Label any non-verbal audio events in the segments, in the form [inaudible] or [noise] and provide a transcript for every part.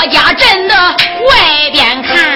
我家镇的外边看。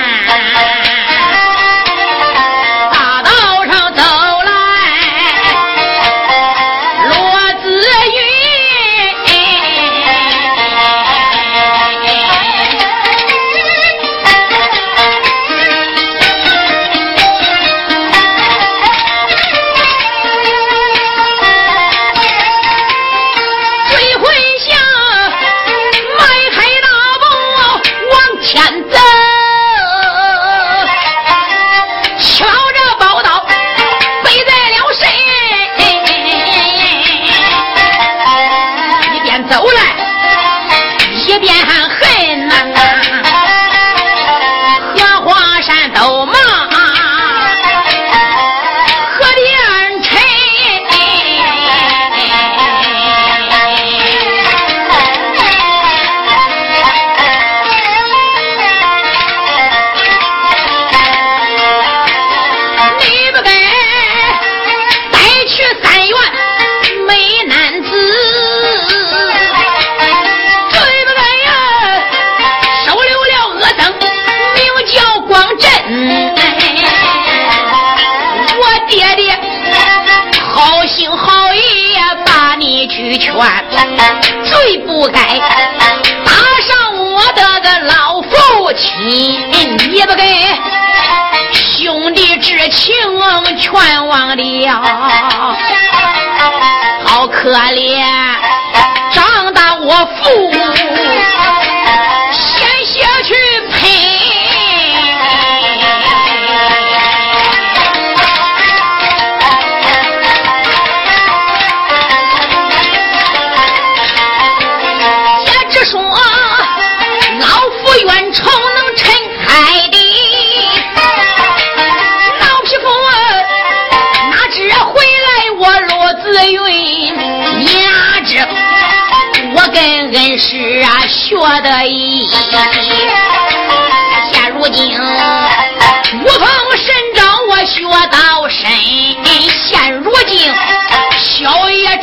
老父亲，也不给兄弟之情全忘了，好可怜，长大我父。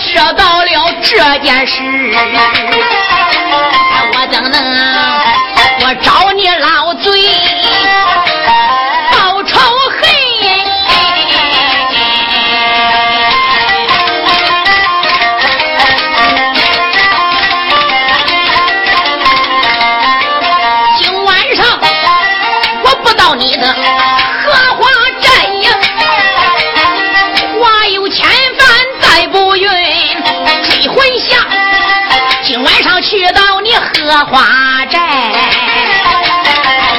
知道了这件事，我怎能我找你老花寨，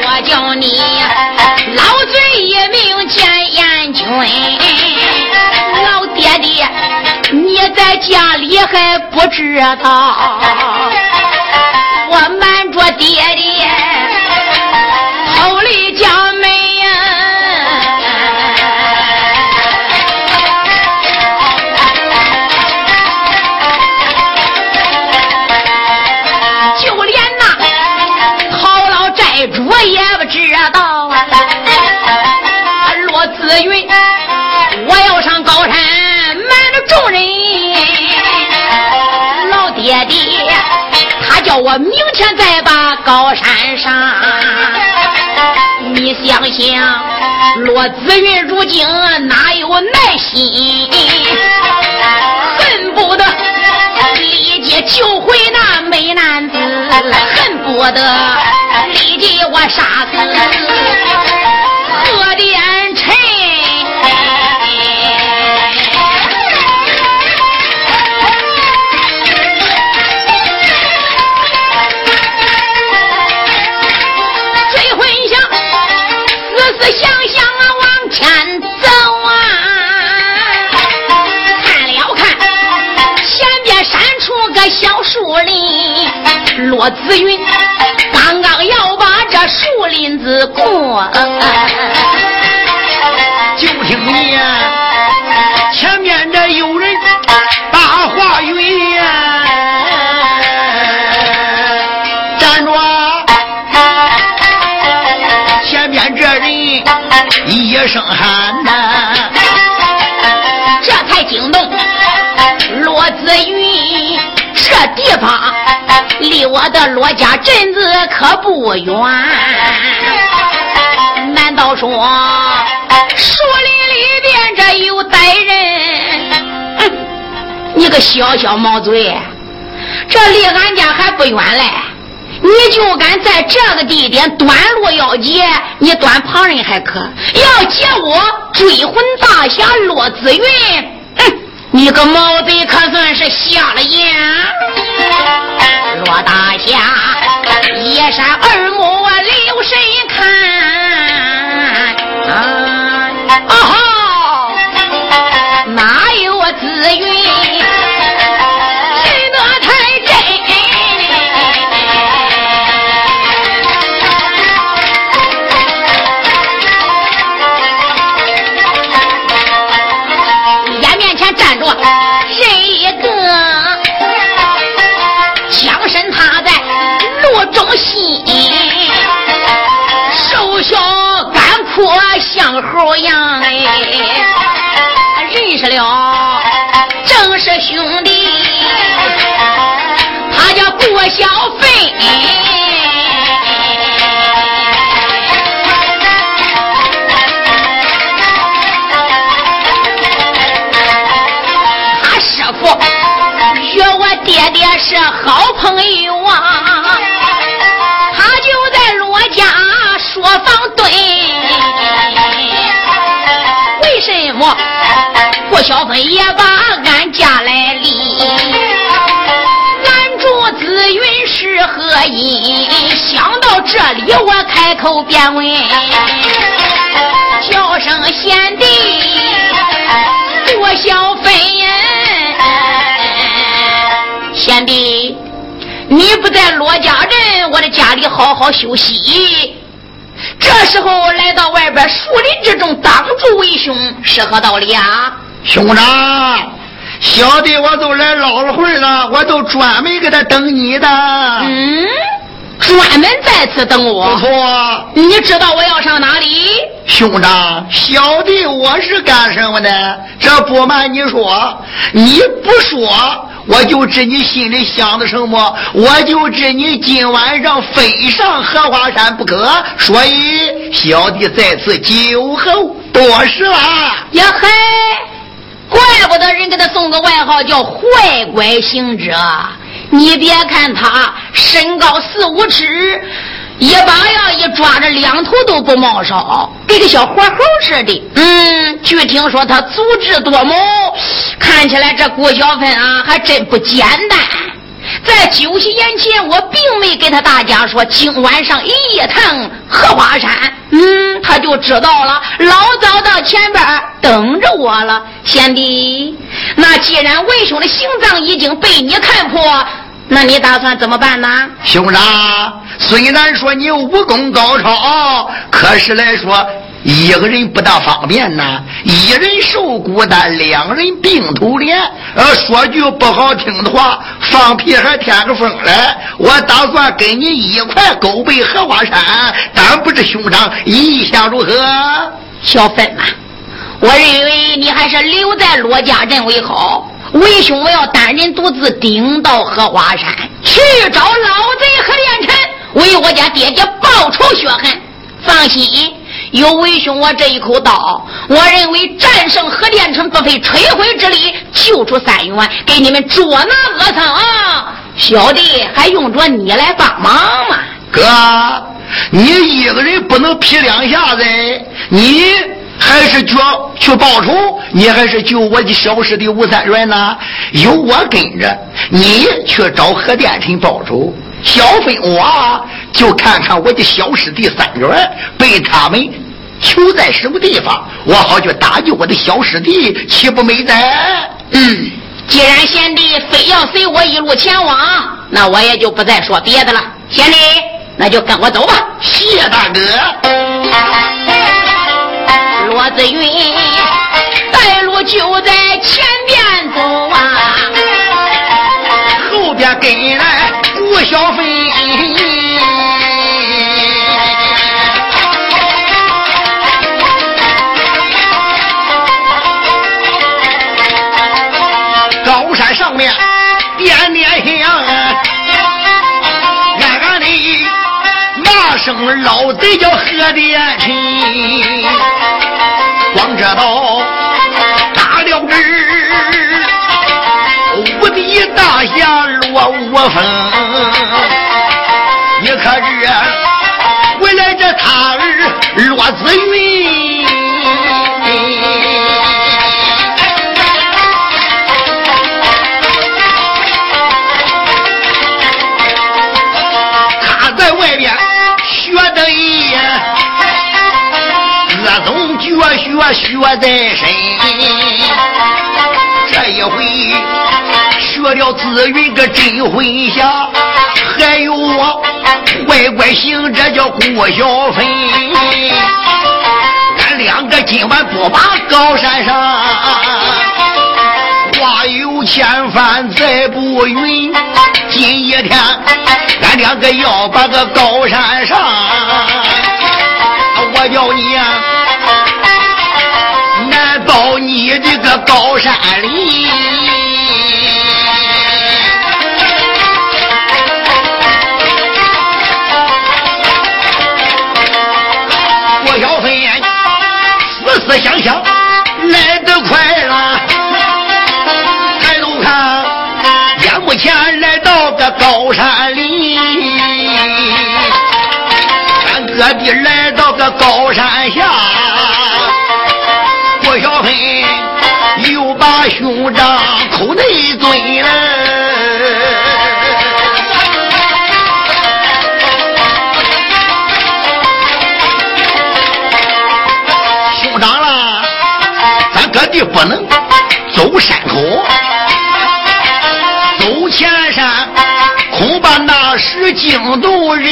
我叫你老罪一名见阎君，老爹爹，你在家里还不知道，我瞒着爹明天再把高山上，你想想，罗子云如今哪有耐心？恨不得立即救回那美男子，恨不得立即我杀死。罗子云刚刚要把这树林子过，就听见前面这有人大话云呀，站住！前面这人一声喊呐，这才惊动骆子云。地方离我的罗家镇子可不远。难道说树林里边这有歹人？你个小小毛嘴，这离俺家还不远嘞！你就敢在这个地点端路要劫？你端旁人还可，要劫我追魂大侠骆子云？你个毛贼可算是瞎了眼！若大侠一山二目留神看，啊哦，哪有我紫云？小飞，他师傅与我爹爹是好朋友啊，他就在罗家说房对。郭小飞也把俺这里，我开口便问，叫声贤弟，多小飞，贤弟，你不在罗家镇，我的家里好好休息。这时候来到外边树林之中，当住为兄，是何道理啊？兄长，小弟我都来老了会了，我都专门给他等你的。嗯，专门在此等我。不错。你知道我要上哪里？兄长，小弟我是干什么的？这不瞒你说，你不说。我就知你心里想的什么，我就知你今晚上非上荷花山不可，所以小弟在此酒后多事了。呀嘿，怪不得人给他送个外号叫坏拐行者。你别看他身高四五尺。一把呀，一抓着两头都不冒烧，跟个小火猴似的。嗯，据听说他足智多谋，看起来这顾小芬啊，还真不简单。在酒席宴前，我并没给他大家说今晚上夜探荷花山。嗯，他就知道了，老早到前边等着我了。贤弟，那既然为兄的行藏已经被你看破。那你打算怎么办呢？兄长，虽然说你武功高超，可是来说一个人不大方便呐。一人受孤单，两人并头连。呃，说句不好听的话，放屁还添个风来。我打算跟你一块勾背荷花山，但不知兄长意下如何？小芬呐，我认为你还是留在骆家镇为好。为兄，我要单人独自顶到荷花山，去找老贼何连臣，为我家爹爹报仇雪恨。放心，有为兄我这一口刀，我认为战胜何殿臣不费吹灰之力，救出三元，给你们捉拿恶僧。小弟还用着你来帮忙吗？哥，你一个人不能劈两下子，你。还是去去报仇，你还是救我的小师弟吴三元呢？有我跟着，你去找何殿臣报仇。小飞我就看看我的小师弟三元被他们囚在什么地方，我好去搭救我的小师弟，岂不美哉？嗯，既然贤弟非要随我一路前往，那我也就不再说别的了。贤弟，那就跟我走吧。谢大哥。罗子云，带路就在前声老贼叫何殿亲，光这刀打了这无敌大侠落无风，你可知回来这他儿落子云？学学在身，这一回学了紫云个真魂侠，还有我乖乖行，这叫顾小飞。俺两个今晚不把高山上，话有千帆再不允。今一天，俺两个要把个高山上，我叫你呀到你这个高山里。郭小飞思思想想来得快了，抬头看，眼目前来到个高山里，俺隔壁来到个高山下，兄长口内尊了。兄长啦，咱各地不能走山口，走前山恐怕那是惊动人。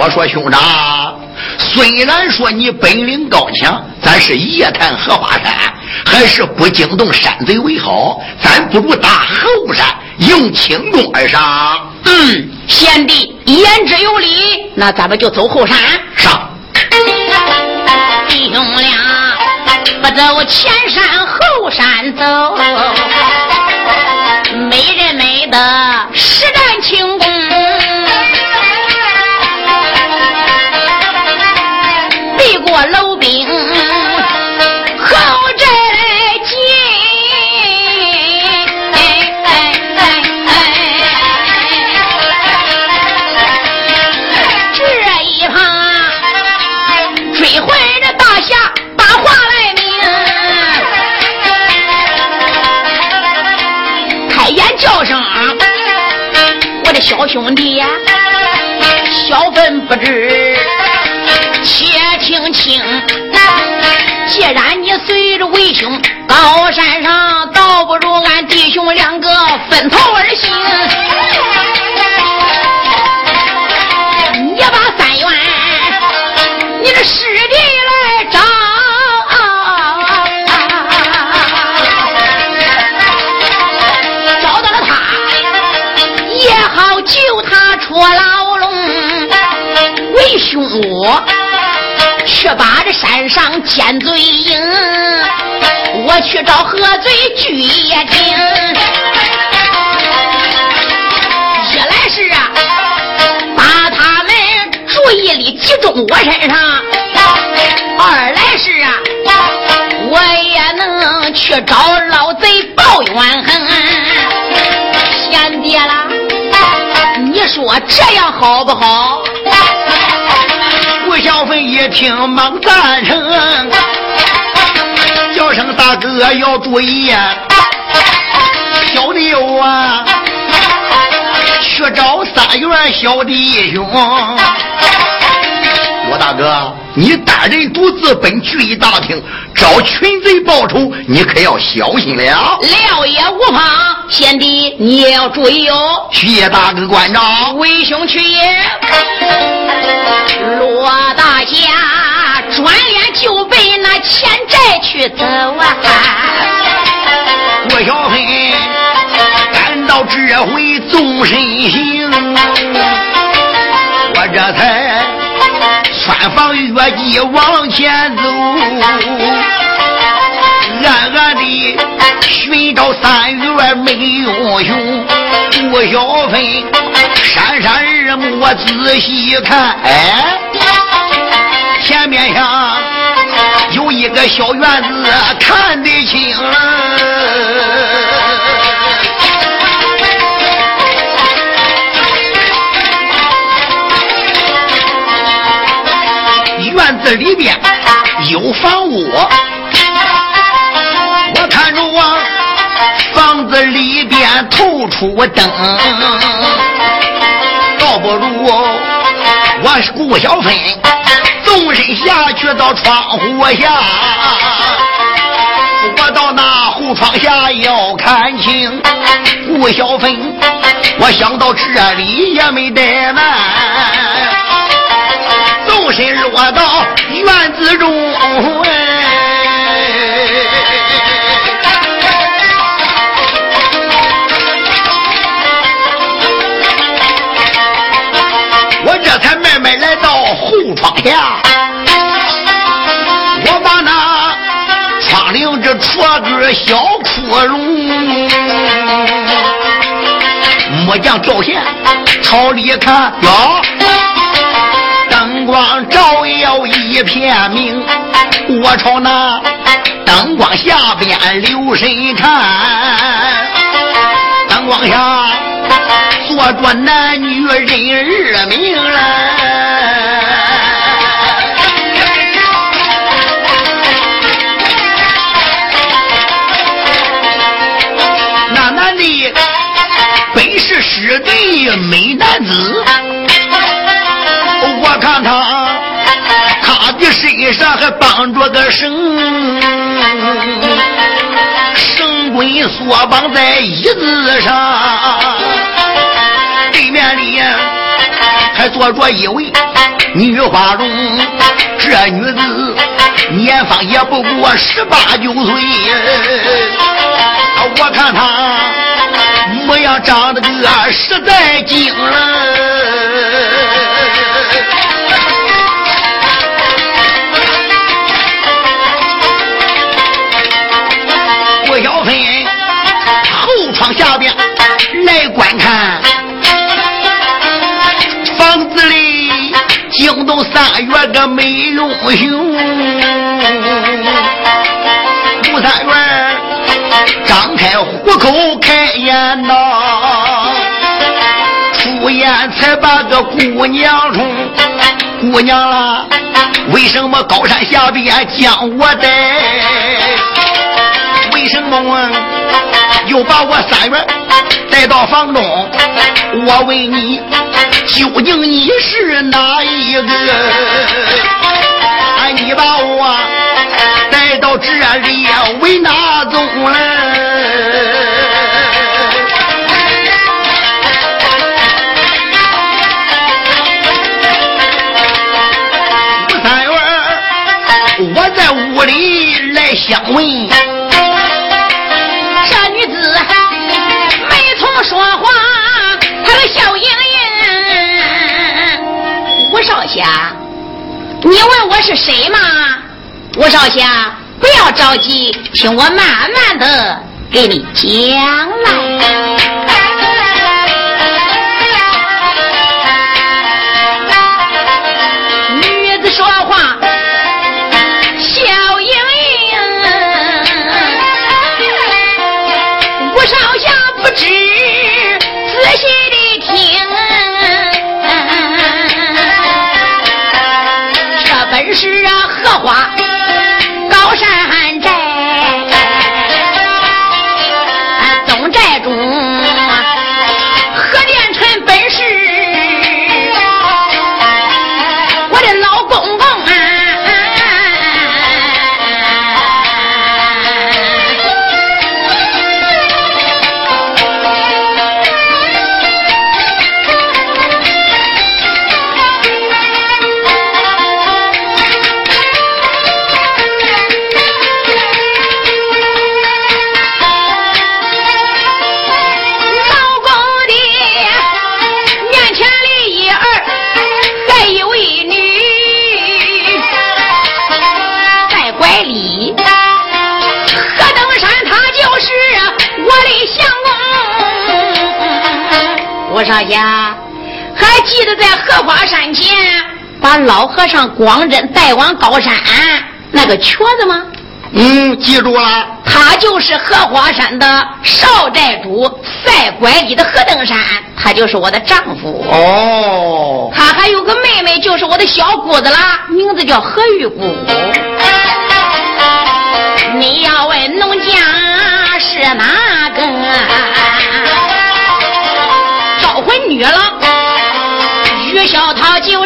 我说兄长，虽然说你本领高强，咱是夜探荷花山，还是不惊动山贼为好。咱不如打后山，用轻功而上。嗯，贤弟言之有理，那咱们就走后山。上。弟兄俩不走前山后山走，没人没得实战轻去把这山上奸贼营，我去找何罪聚也听。一来是啊，把他们注意力集中我身上；二来是啊，我也能去找老贼报冤恨。贤弟啦，你说这样好不好？吴小飞一听，忙赞成，叫声大哥要注意呀，小弟我啊，去找三元小弟兄。我大哥，你单人独自奔聚义大厅找群贼报仇，你可要小心了。料也无妨，贤弟你也要注意哦。谢大哥关照。为兄去也。去走啊！郭小飞赶到这回纵身行，我这才穿房越脊往前走，暗暗的寻找三月没有熊，顾小飞闪闪耳目仔细一看，哎，前面上有一个小院子，看得清。院子里边有房窝。房子里边透出灯，倒不如我是顾小芬，纵身下去到窗户下，我到那后窗下要看清顾小芬。我想到这里也没怠慢，纵身落到院子中。我这才慢慢来到后窗下，戳个小窟窿，木匠照线朝里看哟，灯光照耀一片明，我朝那灯光下边留神看，灯光下坐着男女人儿名来。师弟美男子，我看他，他的身上还绑着个绳，绳棍索绑在椅子上，对面里还坐着一位女花容，这女子年方也不过十八九岁，我看他。模样长得个实在精了，郭小芬后窗下边来观看，房子里惊动三月个美容熊，吴三元。张开虎口开眼呐：“出言才把个姑娘宠，姑娘啊，为什么高山下边将我带？为什么又把我三月带到房中？我问你，究竟你是哪一个？哎，你把我带到这里为哪种嘞？”屋里来相问，这女子没从说话，她的笑盈盈。吴少侠，你问我是谁吗？吴少侠，不要着急，听我慢慢的给你讲来。少侠，还记得在荷花山前把老和尚光真带往高山那个瘸子吗？嗯，记住了，他就是荷花山的少寨主赛拐李的何登山，他就是我的丈夫。哦，他还有个妹妹，就是我的小姑子啦，名字叫何玉姑。你要问农家是哪个？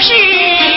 是。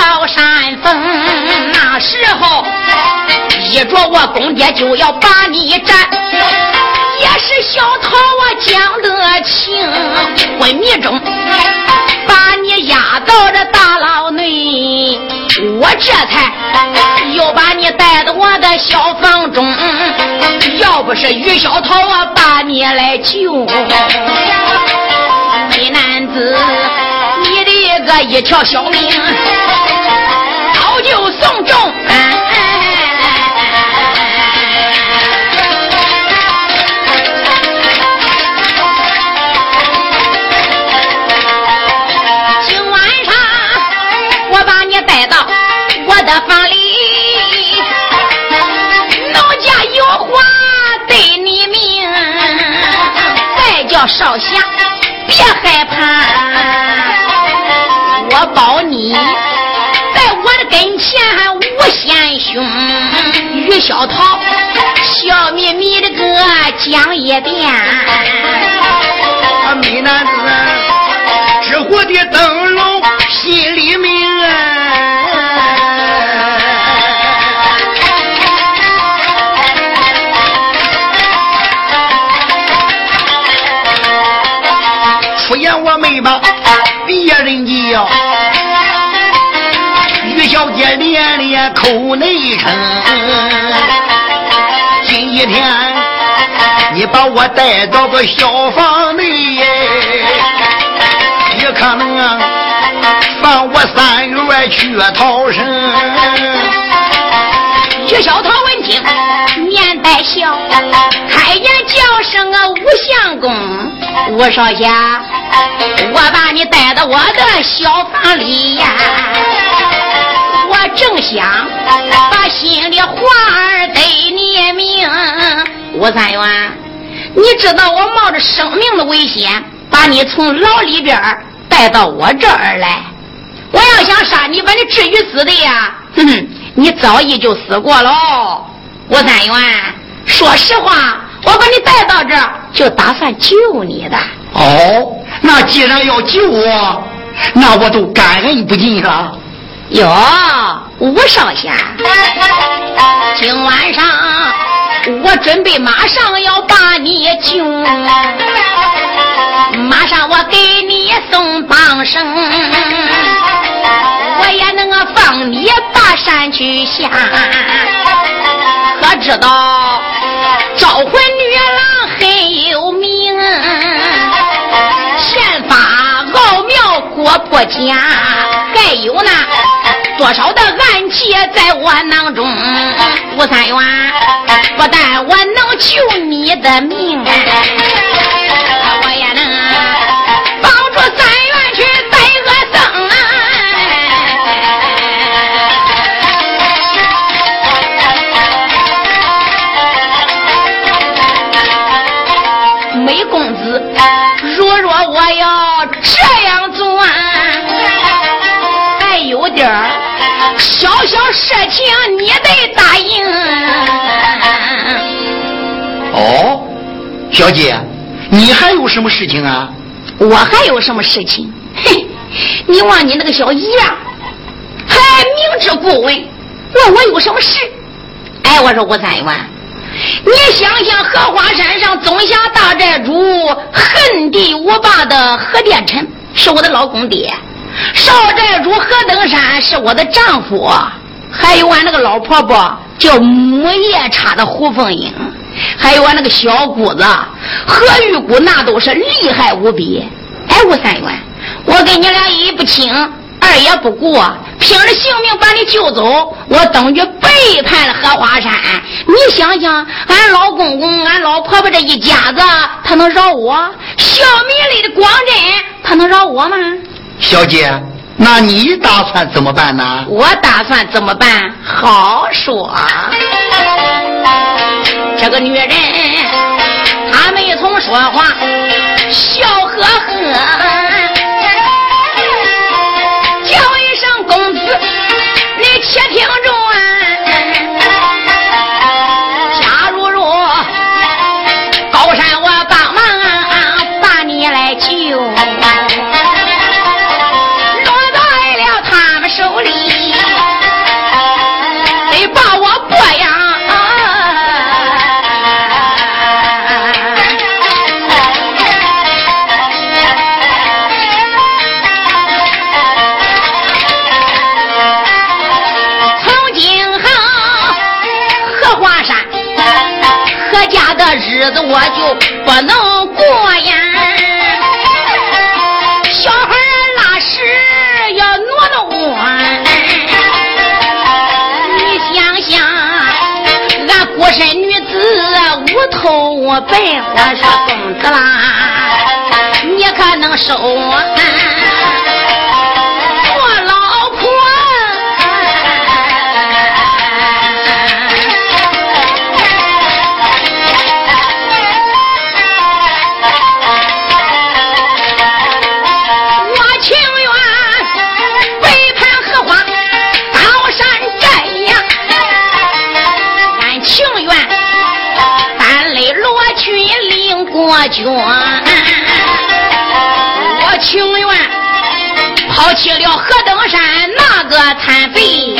到山峰，那时候一着我公爹就要把你斩，也是小桃我讲得清。昏迷中把你压到这大牢内，我这才又把你带到我的小房中。要不是于小桃我把你来救，美男子，个一条小命 [laughs] 早就送终。今晚上我把你带到我的房里，农家有话对你明，再叫少侠，别害怕，在我的跟前无险凶。于小桃笑眯眯的个讲一遍，美男子，纸糊的灯笼口内称。今一天你把我带到个小房内，也可能放我三月去逃生。于小桃闻听，面带笑，开言叫声啊，吴相公，吴少侠。我把你带到我的小房里呀，我正想把心里话儿对你明。吴三元，你知道我冒着生命的危险把你从牢里边带到我这儿来，我要想杀你，把你置于死地呀，哼哼，你早已就死过喽。吴三元，说实话，我把你带到这儿就打算救你的。哦。那既然要救我，那我都感恩不尽了。哟，吴少侠，今晚上我准备马上要把你救，马上我给你送绑绳，我也能放你把山去下。可知道招魂女郎很有名。剑法奥妙国不假，还有那多少的暗器在我囊中。吴三元，不但我能救你的命，小小事情，你得答应。哦，小姐，你还有什么事情啊？我还有什么事情？嘿，你望你那个小姨啊，还明知故问，问我有什么事？哎，我说吴三元。你想想，荷花山上总辖大寨主恨地我爸的何殿臣是我的老公爹，少寨主何登山是我的丈夫，还有俺那个老婆婆叫母夜叉的胡凤英，还有俺那个小姑子何玉姑，那都是厉害无比。哎，吴三元，我跟你俩一不亲，二也不顾。拼了性命把你救走，我等于背叛了荷花山。你想想，俺老公公、俺老婆婆这一家子，他能饶我？小米里的光真，他能饶我吗？小姐，那你打算怎么办呢？我打算怎么办？好说。这个女人，她没从说话，笑呵呵。我就不能过呀，小孩拉屎要挪挪弯。你想想，俺孤身女子无头白花说公子啦，你可能收？我我情愿抛弃了何登山那个残废，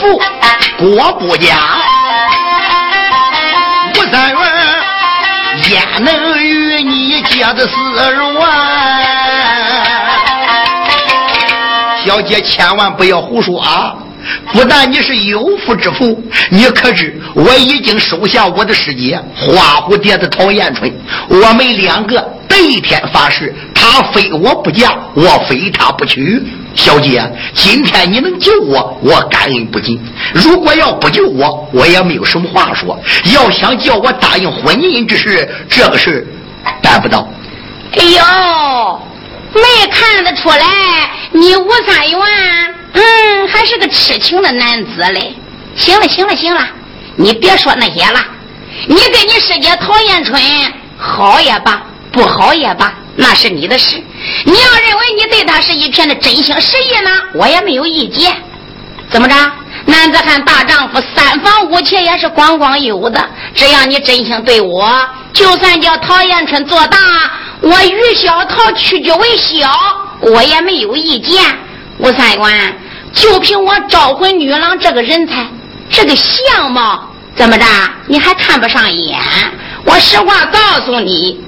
夫之妇。国不家，吴三元焉能与你结的丝绒啊？小姐千万不要胡说啊！不但你是有夫之妇，你可知我已经收下我的师姐花蝴蝶的陶艳春，我们两个对天发誓，他非我不嫁，我非他不娶。小姐，今天你能救我，我感恩不尽；如果要不救我，我也没有什么话说。要想叫我答应婚姻之事，这个事办不到。哎呦，没看得出来，你吴三元，嗯，还是个痴情的男子嘞。行了，行了，行了，你别说那些了，你跟你师姐陶艳春好也罢，不好也罢，那是你的事。你要认为你对他是一片的真心实意呢，我也没有意见。怎么着？男子汉大丈夫，三房五妾也是光光有的。只要你真心对我，就算叫陶艳春做大，我于小桃屈居为小，我也没有意见。吴三官，就凭我招魂女郎这个人才，这个相貌，怎么着？你还看不上眼？我实话告诉你，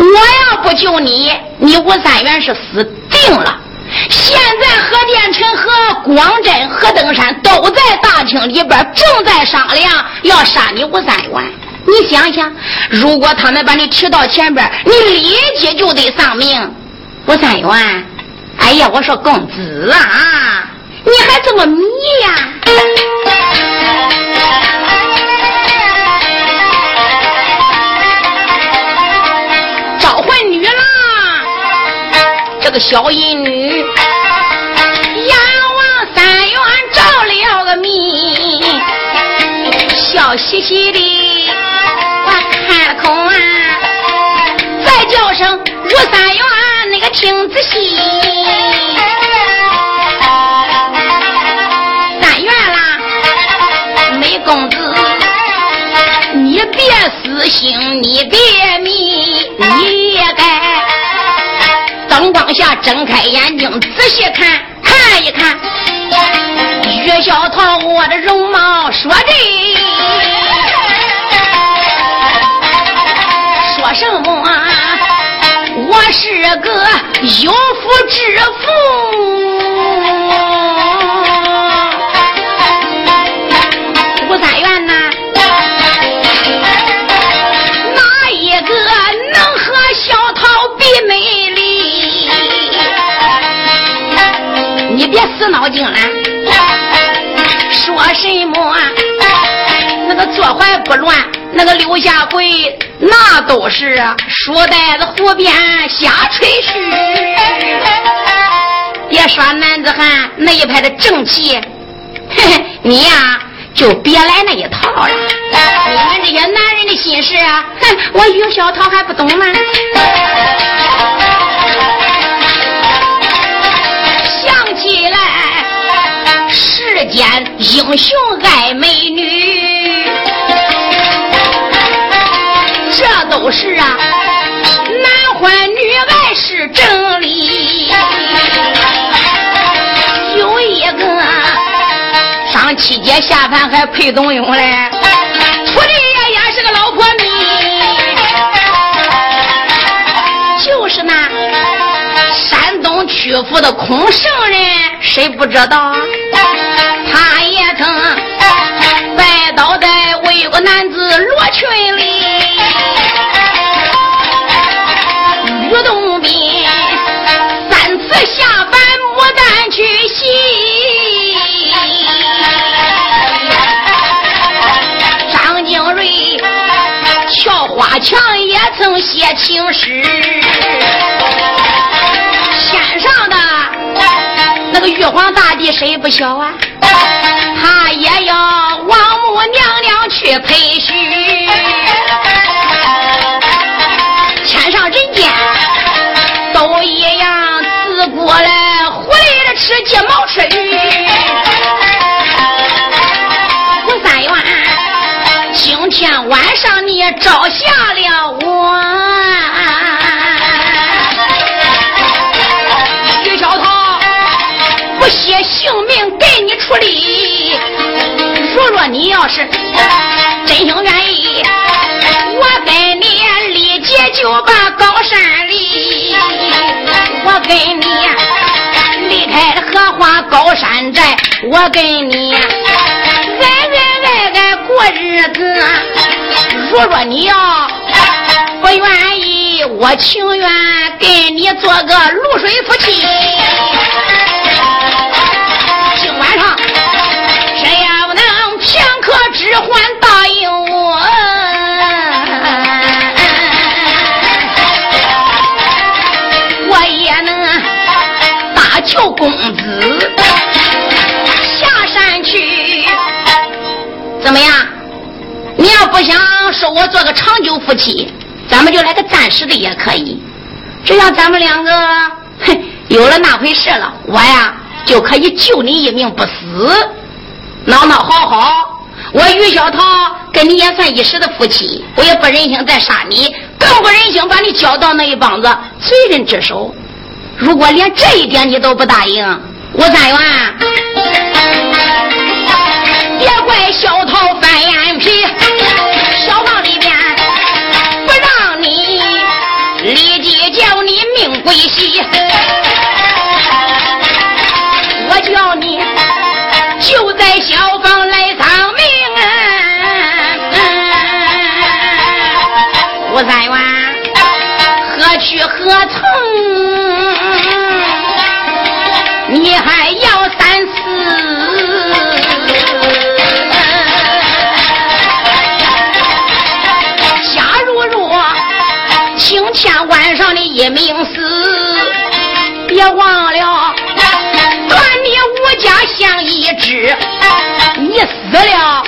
我要不救你，你吴三元是死定了。现在何殿臣和光真、何登山都在大厅里边，正在商量要杀你吴三元。你想想，如果他们把你提到前边，你立即就得丧命。吴三元，哎呀，我说公子啊，你还这么迷呀？个小淫女。阎王三元着了个迷笑嘻嘻的，我看空啊！再叫声吴三元，那个听仔细。三元啦，美公子，你别死心，你别迷，你下睁开眼睛仔细看看一看。岳小桃，我的容貌说的，说什么？我是个有夫之妇。你别死脑筋了。说什么？那个坐怀不乱，那个刘下回，那都是书呆子胡编瞎吹嘘。别说男子汉那一派的正气，嘿嘿，你呀就别来那一套了。你们这些男人的心事，哼，我于小桃还不懂吗？世间英雄爱美女，这都是啊，男欢女爱是真理。有一个上七节下凡还配董永嘞，出的也也是个老婆迷，就是那山东曲阜的空圣人，谁不知道？曾写情诗，天上的那个玉皇大帝谁不晓啊？他也要王母娘娘去陪婿，天上人间都一样，自过来狐狸的吃鸡毛吃鱼。吴三元，今天晚上你照下了给你处理。如若你要是真心愿意，我跟你立即就把高山离。我跟你离开了荷花高山寨，我跟你爱爱爱爱过日子。如若你要不愿意，我情愿跟你做个露水夫妻。只还答应我，我也能搭救公子下山去。怎么样？你要不想收我做个长久夫妻，咱们就来个暂时的也可以。只要咱们两个，哼，有了那回事了，我呀就可以救你一命不死。闹闹好好，我于小桃跟你也算一时的夫妻，我也不忍心再杀你，更不忍心把你交到那一帮子罪人之手。如果连这一点你都不答应，吴三元，别怪小桃翻眼皮，小房里边不让你立即叫你命归西，还要三思。假如若今天晚上的一命死，别忘了断你吴家相一支。你死了，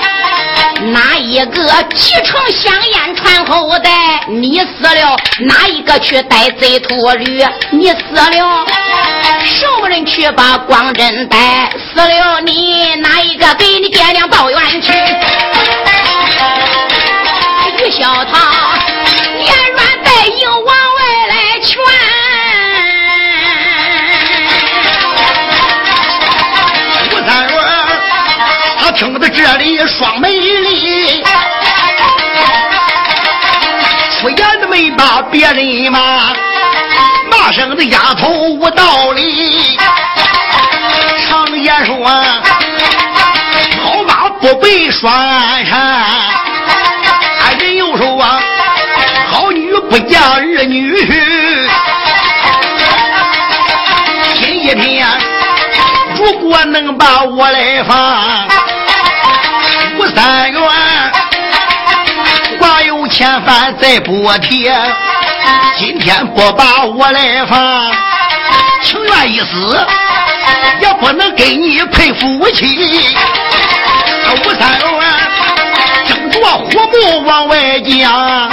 哪一个继承香烟传后代？你死了，哪一个去带贼秃驴？你死了。什么人去把光真带？死了你哪一个给你爹娘报怨去？于小桃别人骂。大声的丫头无道理，常言说，好马不被拴上。俺人又说，好女不嫁儿女。今一天，如果能把我来放，吴三元，寡有千帆再不提。今天不把我来放，情愿一死，也不能给你配夫妻。吴三元睁着虎目往外讲，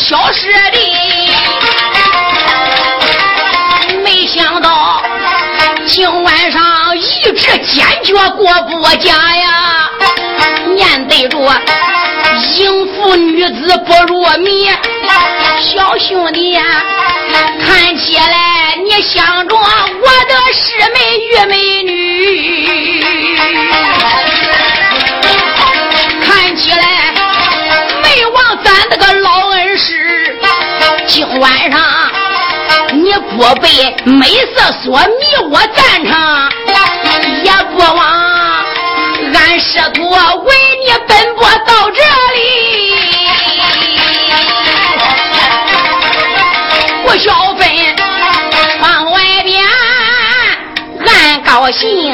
消失的。没想到今晚上一直坚决过不家呀！面对着淫妇女子不入眠，小兄弟呀，看起来你想着我的师妹玉美女。晚上你不被美色所迷，我赞成；也不枉俺师徒为你奔波到这里。我小芬往外边俺高兴，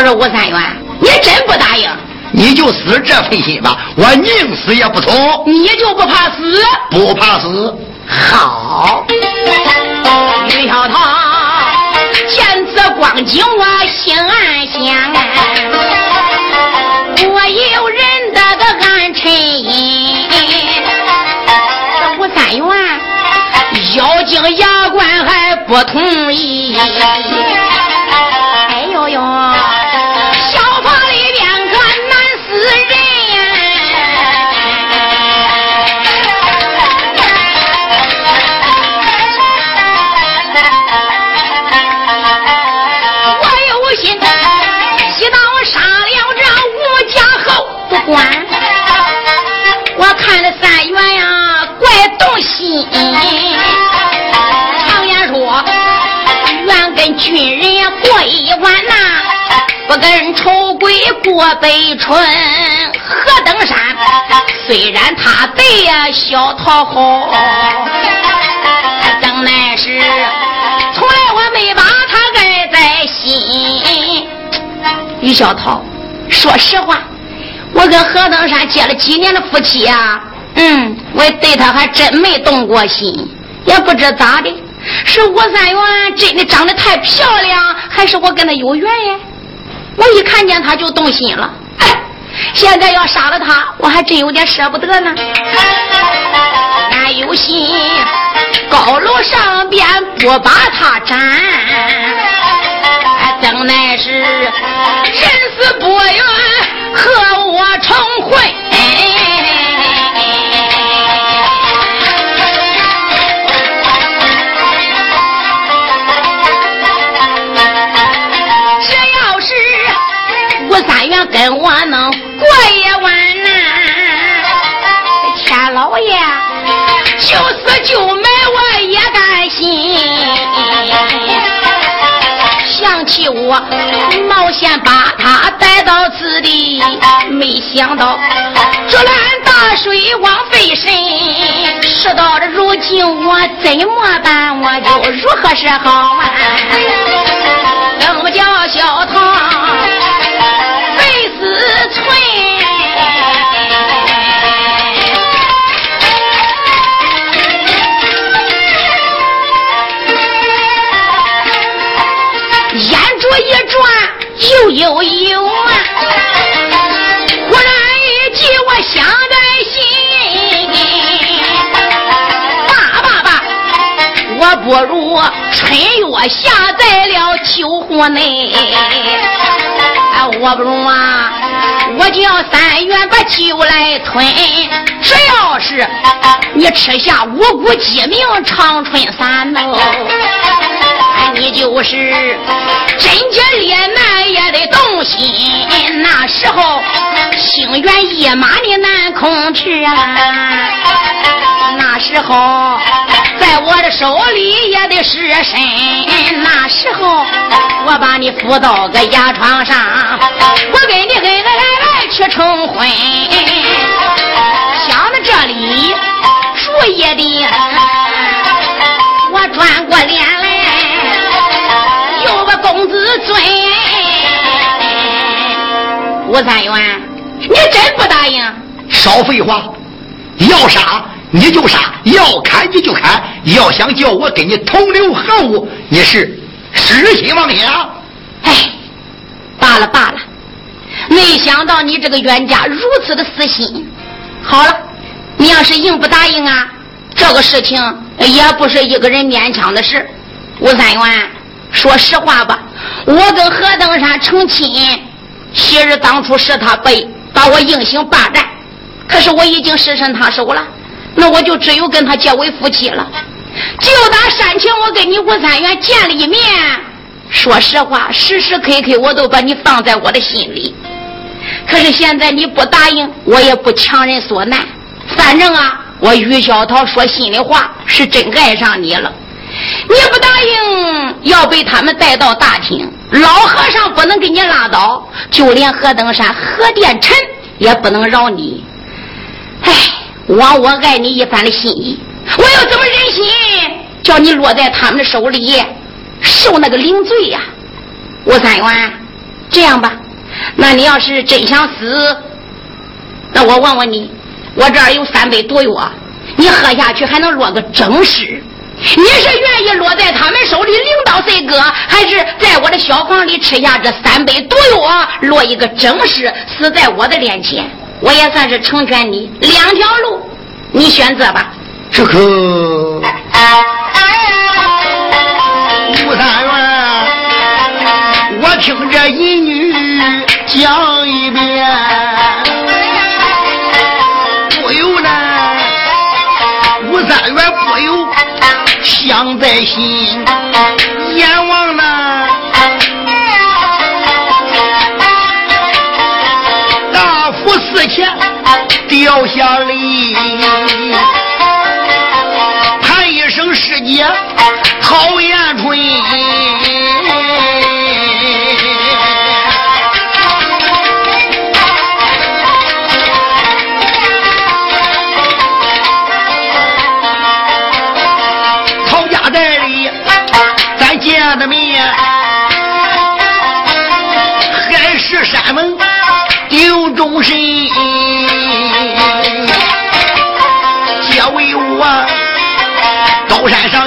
我说吴三元，你真不答应？你就死这份心吧，我宁死也不从。你就不怕死？不怕死。好，于小桃见此光景，我心暗想，我有人的个暗沉阴。妖精牙关还不同意，心。军人。一晚呐，不跟丑鬼过北春。何登山虽然他对呀小桃好，等乃是从来我没把他爱在心。于小桃，说实话，我跟何登山结了几年的夫妻呀，嗯，我对他还真没动过心，也不知咋的。是吴三元真的长得太漂亮，还是我跟他有缘呀？我一看见他就动心了。哎现在要杀了他，我还真有点舍不得呢。俺有心高楼上边不把他斩，等来是人死不愿替我冒险把他带到此地，没想到竹篮打水枉费神。事到了如今我怎么办？我就如何是好啊？怎么叫小唐。费思存一转又悠悠啊！忽然一急，我想在心。爸爸爸，我不如春月下在了酒壶内。我不如啊，我叫三月把酒来吞。只要是你吃下五谷鸡鸣长春散喽。你就是贞洁烈男也得动心，那时候清源一马的难控制啊！那时候在我的手里也得失身，那时候我把你扶到个牙床上，我跟你恩恩爱爱去成婚。想到这里，树叶的，我转过脸吴三元，你真不答应？少废话！要杀你就杀，要砍你就砍。要想叫我跟你同流合污，你是痴心妄想。哎，罢了罢了，没想到你这个冤家如此的死心。好了，你要是硬不答应啊，这个事情也不是一个人勉强的事。吴三元。说实话吧，我跟何登山成亲，昔日当初是他背把我硬行霸占，可是我已经失身他手了，那我就只有跟他结为夫妻了。就打山前我跟你吴三元见了一面，说实话，时时刻刻我都把你放在我的心里。可是现在你不答应，我也不强人所难。反正啊，我于小桃说心里话，是真爱上你了。你不答应，要被他们带到大厅，老和尚不能给你拉倒，就连何登山、何殿臣也不能饶你。唉，枉我爱你一番的心意，我又怎么忍心叫你落在他们的手里，受那个凌罪呀？吴三元，这样吧，那你要是真想死，那我问问你，我这儿有三杯毒药，你喝下去还能落个正尸。你是愿意落在他们手里领刀碎割，还是在我的小房里吃下这三杯毒药，落一个正尸，死在我的面前？我也算是成全你两条路，你选择吧。这可吴三元，我听这一女讲一遍。放在心，阎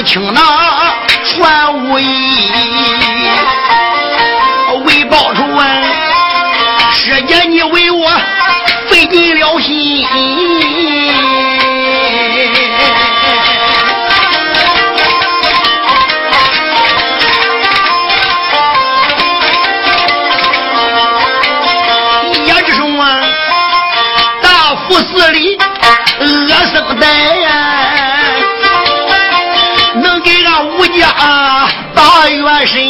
请那元神，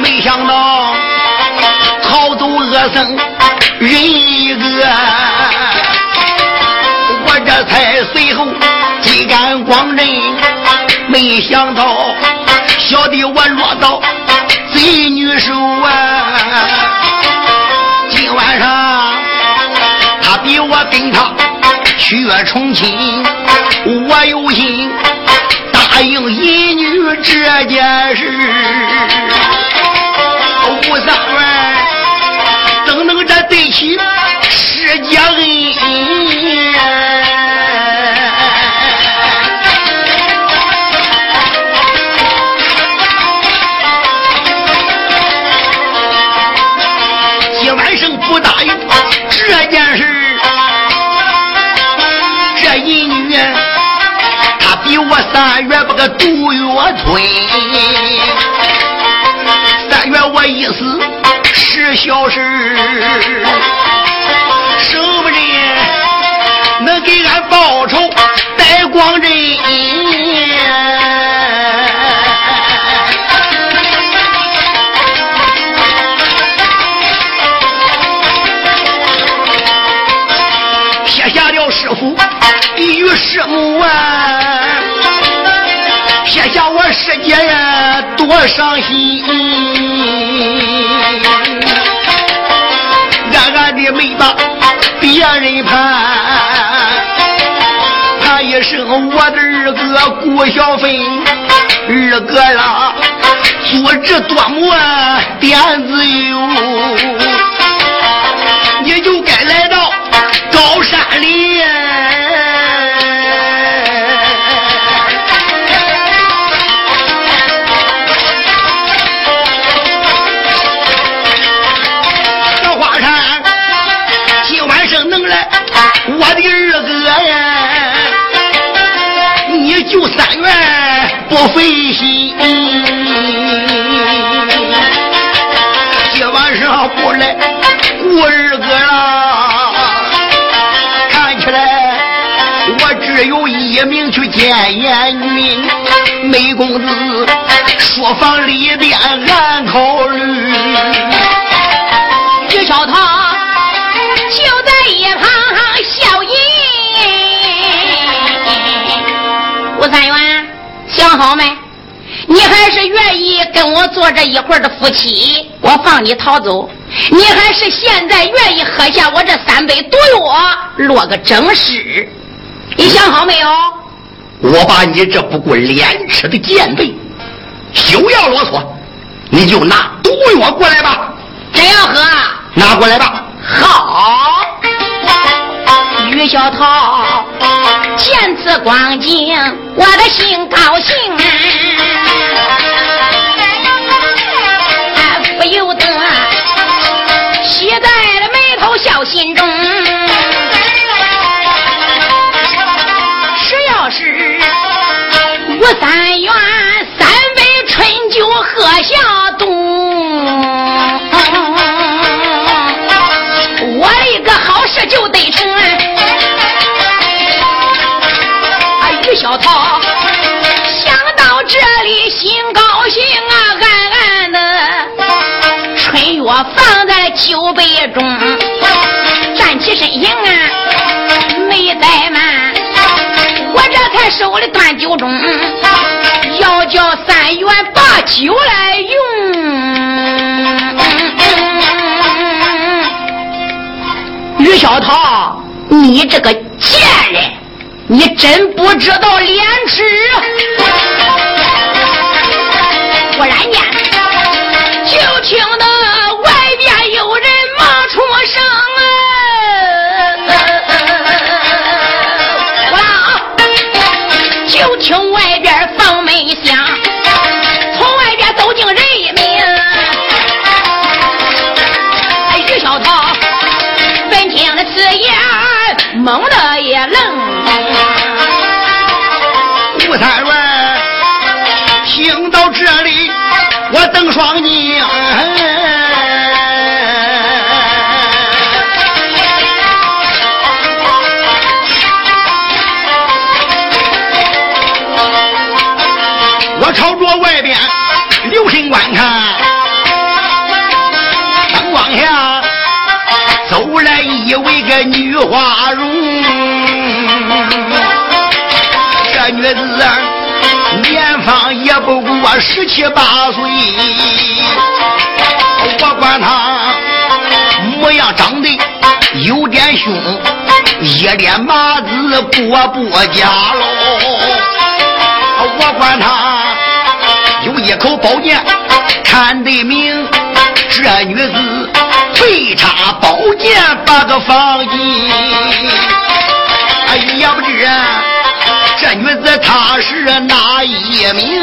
没想到逃走恶僧人一个，我这才随后追赶光人，没想到小弟我落到贼女手啊！今晚上他比我跟他去重亲，我有心。答应一女这件事，吴三元怎能这对起世界恩？三月不个杜月春，三月我一死是小事，什么人能给俺报仇戴光人？撇下了师傅与师母啊！世界呀，多伤心！俺俺的没把别人盼，盼一声我的二哥顾小芬，二哥呀，做这多么点子哟，不费心，今晚上不来顾二哥了。看起来我只有一命去见阎君。梅公子书房里边暗考虑，于小桃就在一旁笑吟。吴三元。想好没？你还是愿意跟我做这一会儿的夫妻，我放你逃走；你还是现在愿意喝下我这三杯毒药，落个正尸？你想好没有？我把你这不顾廉耻的贱婢，休要啰嗦，你就拿毒药过来吧。真要喝？拿过来吧。好。于小桃见此光景，我的心高兴，不由得喜在了眉头，笑心中。只要是吴三元三小桃想到这里，心高兴啊，暗暗的春药放在酒杯中，站起身形啊，没怠慢，我这才手里端酒盅，要叫三元把酒来用。于小桃，你这个！你真不知道廉耻！忽然间，我瞪双眼。十七八岁，我管他模样长得有点凶，一脸麻子过不家喽。我管他。有一口宝剑，看得明，这女子非插宝剑把个放进。哎呀不知啊，这女子她是哪一名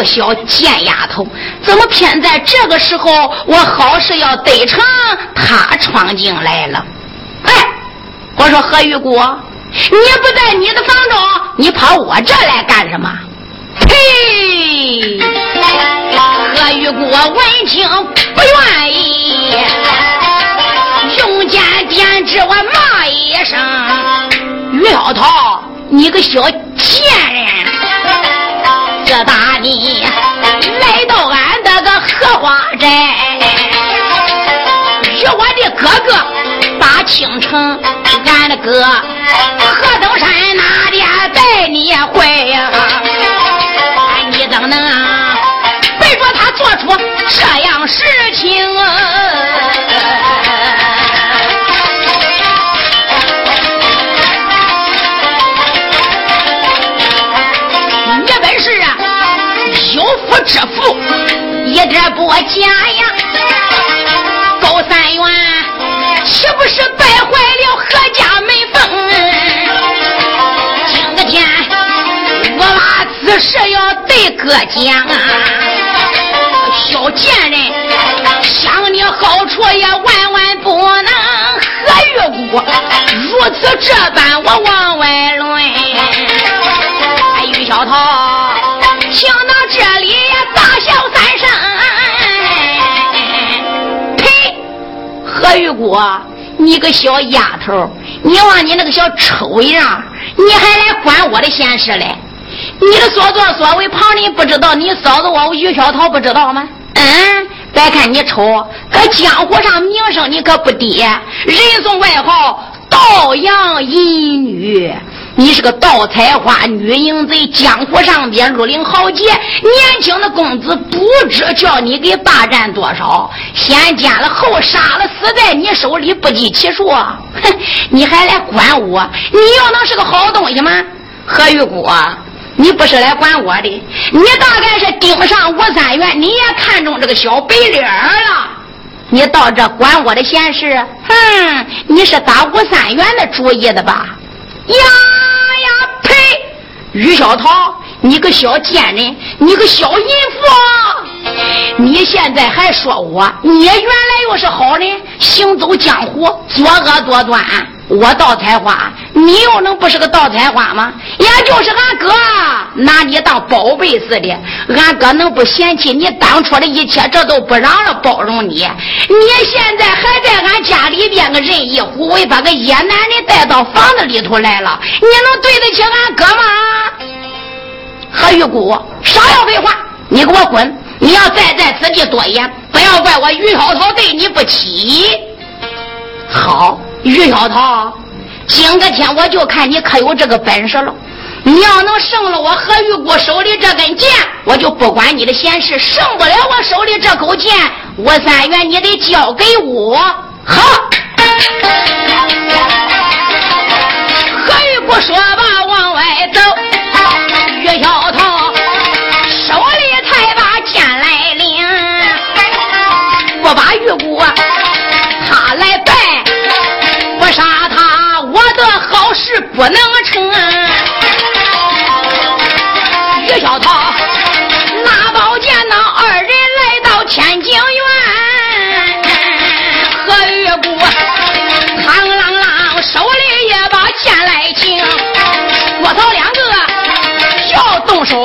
个小贱丫头，怎么偏在这个时候，我好事要得逞，她闯进来了？哎，我说何玉姑，你不在你的房中，你跑我这来干什么？呸！何玉姑闻听不愿意，用剑点指我骂一声：“于小桃，你个小贱人！这大你来到俺这个荷花寨，与我的哥哥把青城，俺的哥何登山哪里带你回呀？你怎么能？”做出这样事情，之福，一点不假呀。高三元岂不是败坏了何家门风？今个天我把此事要对哥讲啊！小贱人，想你好处也万万不能。何玉姑如此这般，我往外论。哎，于小桃，何玉姑，你个小丫头，你望你那个小丑样，你还来管我的闲事嘞？你的所作所为，旁人不知道，你嫂子我于小桃不知道吗？嗯，别看你丑，搁江湖上名声你可不低，人送外号“道阳淫女”。你是个盗采花女淫贼，江湖上边绿林豪杰，年轻的公子不知叫你给霸占多少，先奸了后杀了，死在你手里不计其数。哼，你还来管我？你要能是个好东西吗？何玉姑。你不是来管我的，你大概是盯上吴三元，你也看中这个小白脸了。你到这管我的闲事，哼，你是打吴三元的主意的吧？呀呀呸！于小桃，你个小贱人，你个小淫妇！你现在还说我，你原来又是好人，行走江湖，作恶多端。我倒彩花，你又能不是个倒彩花吗？也就是俺哥拿你当宝贝似的，俺哥能不嫌弃你当初的一切？这都不让了包容你。你现在还在俺家里边个任意胡为，把个野男人带到房子里头来了，你能对得起俺哥吗？何玉姑，少要废话，你给我滚！你要再在此地多言，不要怪我于小桃对你不起。好。于小桃，今个天我就看你可有这个本事了。你要能胜了我何玉姑手里这根剑，我就不管你的闲事；胜不了我手里这口剑，我三元你得交给我。好。何玉姑说吧，王不能成。于小桃拿宝剑，那二人来到天津院，何玉姑嘡啷啷手里也把剑来请，郭涛两个要动手，